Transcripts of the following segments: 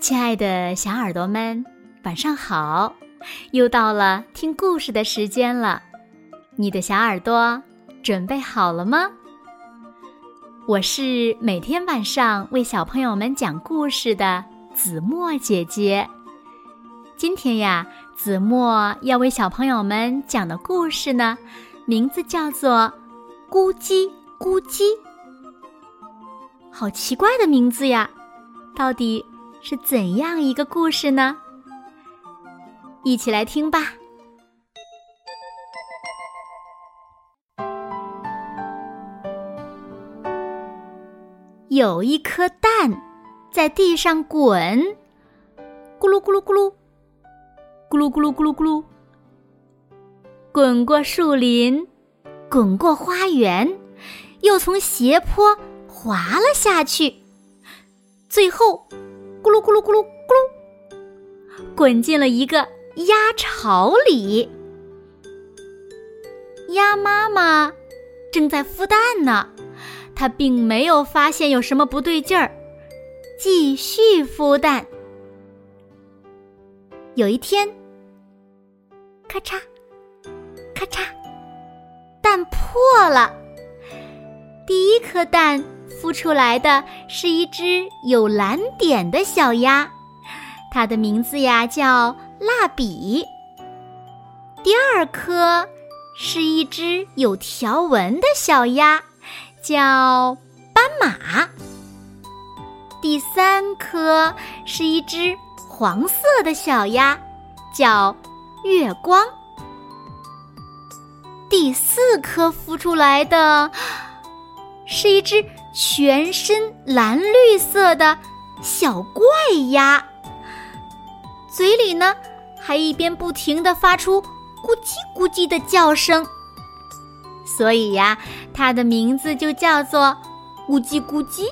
亲爱的小耳朵们，晚上好！又到了听故事的时间了，你的小耳朵准备好了吗？我是每天晚上为小朋友们讲故事的子墨姐姐。今天呀，子墨要为小朋友们讲的故事呢，名字叫做《咕叽咕叽》。好奇怪的名字呀！到底是怎样一个故事呢？一起来听吧。有一颗蛋在地上滚，咕噜咕噜咕噜，咕噜咕噜咕噜咕噜，滚过树林，滚过花园，又从斜坡。滑了下去，最后咕噜咕噜咕噜咕噜，滚进了一个鸭巢里。鸭妈妈正在孵蛋呢，它并没有发现有什么不对劲儿，继续孵蛋。有一天，咔嚓，咔嚓，蛋破了，第一颗蛋。孵出来的是一只有蓝点的小鸭，它的名字呀叫蜡笔。第二颗是一只有条纹的小鸭，叫斑马。第三颗是一只黄色的小鸭，叫月光。第四颗孵出来的是一只。全身蓝绿色的小怪鸭，嘴里呢还一边不停的发出咕叽咕叽的叫声，所以呀，它的名字就叫做咕叽咕叽。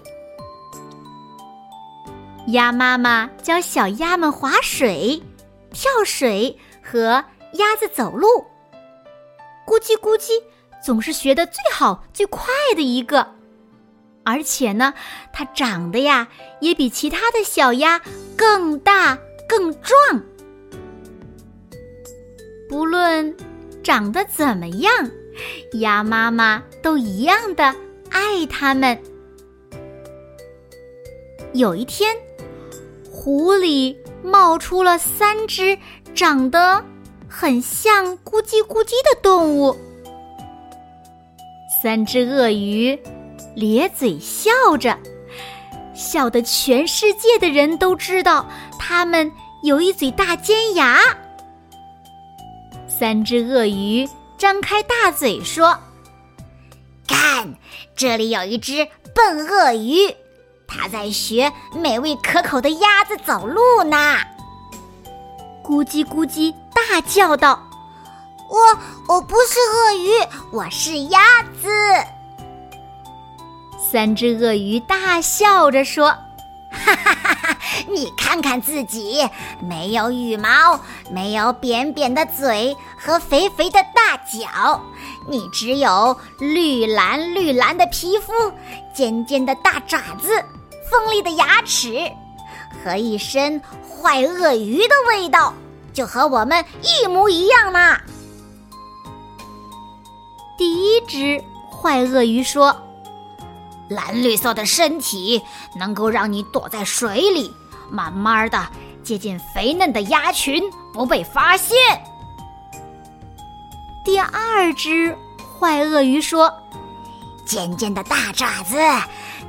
鸭妈妈教小鸭们划水、跳水和鸭子走路，咕叽咕叽总是学的最好最快的一个。而且呢，它长得呀也比其他的小鸭更大更壮。不论长得怎么样，鸭妈妈都一样的爱它们。有一天，湖里冒出了三只长得很像咕叽咕叽的动物，三只鳄鱼。咧嘴笑着，笑得全世界的人都知道，它们有一嘴大尖牙。三只鳄鱼张开大嘴说：“看，这里有一只笨鳄鱼，它在学美味可口的鸭子走路呢。”咕叽咕叽大叫道：“我我不是鳄鱼，我是鸭子。”三只鳄鱼大笑着说：“哈哈哈哈！你看看自己，没有羽毛，没有扁扁的嘴和肥肥的大脚，你只有绿蓝绿蓝的皮肤、尖尖的大爪子、锋利的牙齿和一身坏鳄鱼的味道，就和我们一模一样呢。”第一只坏鳄鱼说。蓝绿色的身体能够让你躲在水里，慢慢的接近肥嫩的鸭群，不被发现。第二只坏鳄鱼说：“尖尖的大爪子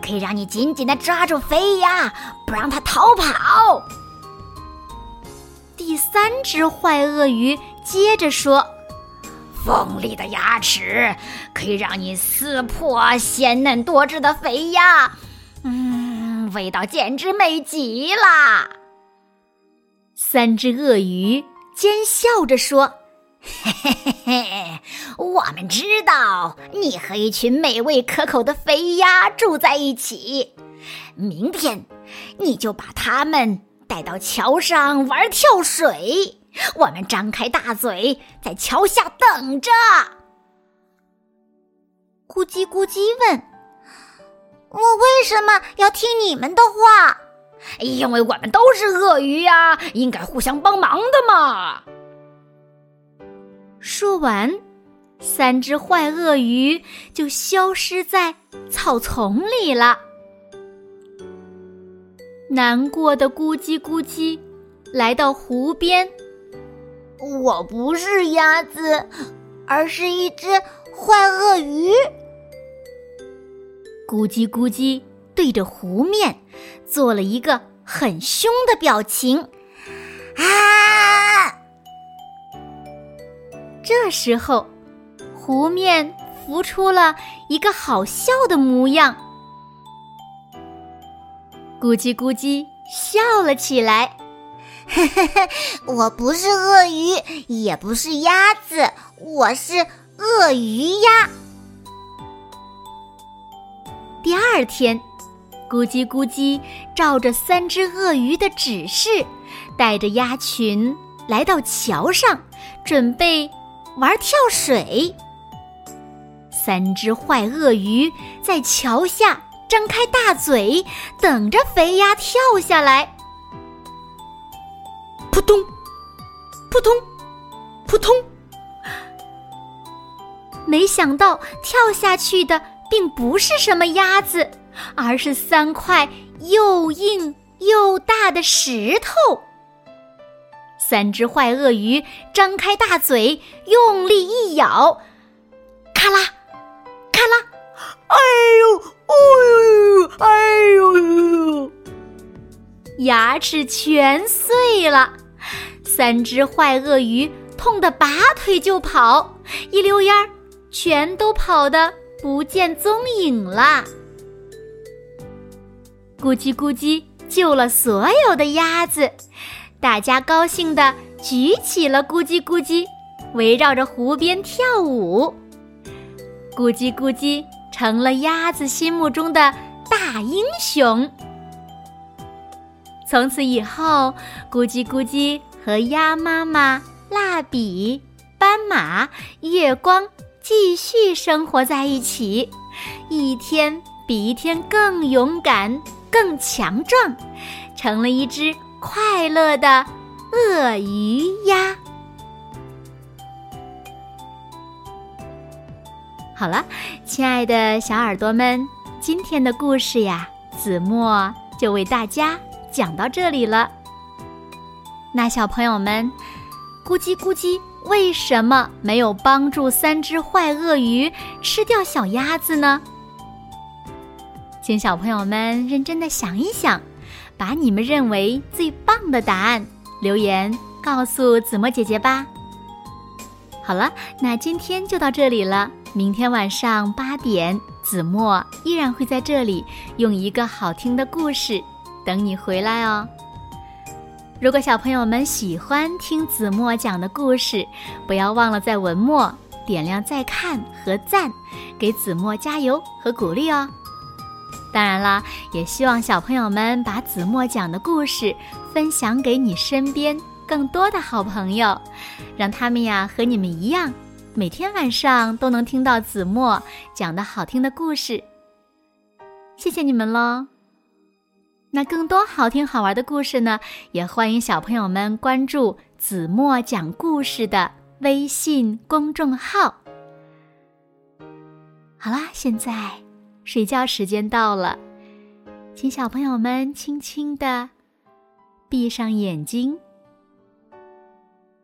可以让你紧紧的抓住肥鸭，不让它逃跑。”第三只坏鳄鱼接着说。锋利的牙齿可以让你撕破鲜嫩多汁的肥鸭，嗯，味道简直美极了。三只鳄鱼奸笑着说：“嘿嘿嘿嘿，我们知道你和一群美味可口的肥鸭住在一起，明天你就把它们带到桥上玩跳水。”我们张开大嘴，在桥下等着。咕叽咕叽问：“我为什么要听你们的话？”因为我们都是鳄鱼呀，应该互相帮忙的嘛。说完，三只坏鳄鱼就消失在草丛里了。难过的咕叽咕叽来到湖边。我不是鸭子，而是一只坏鳄鱼。咕叽咕叽对着湖面做了一个很凶的表情。啊！这时候，湖面浮出了一个好笑的模样。咕叽咕叽笑了起来。嘿嘿嘿，我不是鳄鱼，也不是鸭子，我是鳄鱼鸭。第二天，咕叽咕叽照着三只鳄鱼的指示，带着鸭群来到桥上，准备玩跳水。三只坏鳄鱼在桥下张开大嘴，等着肥鸭跳下来。扑通，扑通，扑通！没想到跳下去的并不是什么鸭子，而是三块又硬又大的石头。三只坏鳄鱼张开大嘴，用力一咬，咔啦，咔啦，哎呦，哎呦，哎呦，牙齿全碎了。三只坏鳄鱼痛得拔腿就跑，一溜烟儿，全都跑得不见踪影了。咕叽咕叽救了所有的鸭子，大家高兴地举起了咕叽咕叽，围绕着湖边跳舞。咕叽咕叽成了鸭子心目中的大英雄。从此以后，咕叽咕叽。和鸭妈妈、蜡笔、斑马、月光继续生活在一起，一天比一天更勇敢、更强壮，成了一只快乐的鳄鱼鸭。好了，亲爱的小耳朵们，今天的故事呀，子墨就为大家讲到这里了。那小朋友们，咕叽咕叽，为什么没有帮助三只坏鳄鱼吃掉小鸭子呢？请小朋友们认真的想一想，把你们认为最棒的答案留言告诉子墨姐姐吧。好了，那今天就到这里了。明天晚上八点，子墨依然会在这里用一个好听的故事等你回来哦。如果小朋友们喜欢听子墨讲的故事，不要忘了在文末点亮再看和赞，给子墨加油和鼓励哦。当然啦，也希望小朋友们把子墨讲的故事分享给你身边更多的好朋友，让他们呀和你们一样，每天晚上都能听到子墨讲的好听的故事。谢谢你们喽！那更多好听好玩的故事呢，也欢迎小朋友们关注子墨讲故事的微信公众号。好啦，现在睡觉时间到了，请小朋友们轻轻的闭上眼睛，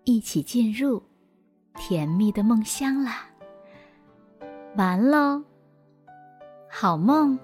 一起进入甜蜜的梦乡啦。完喽，好梦。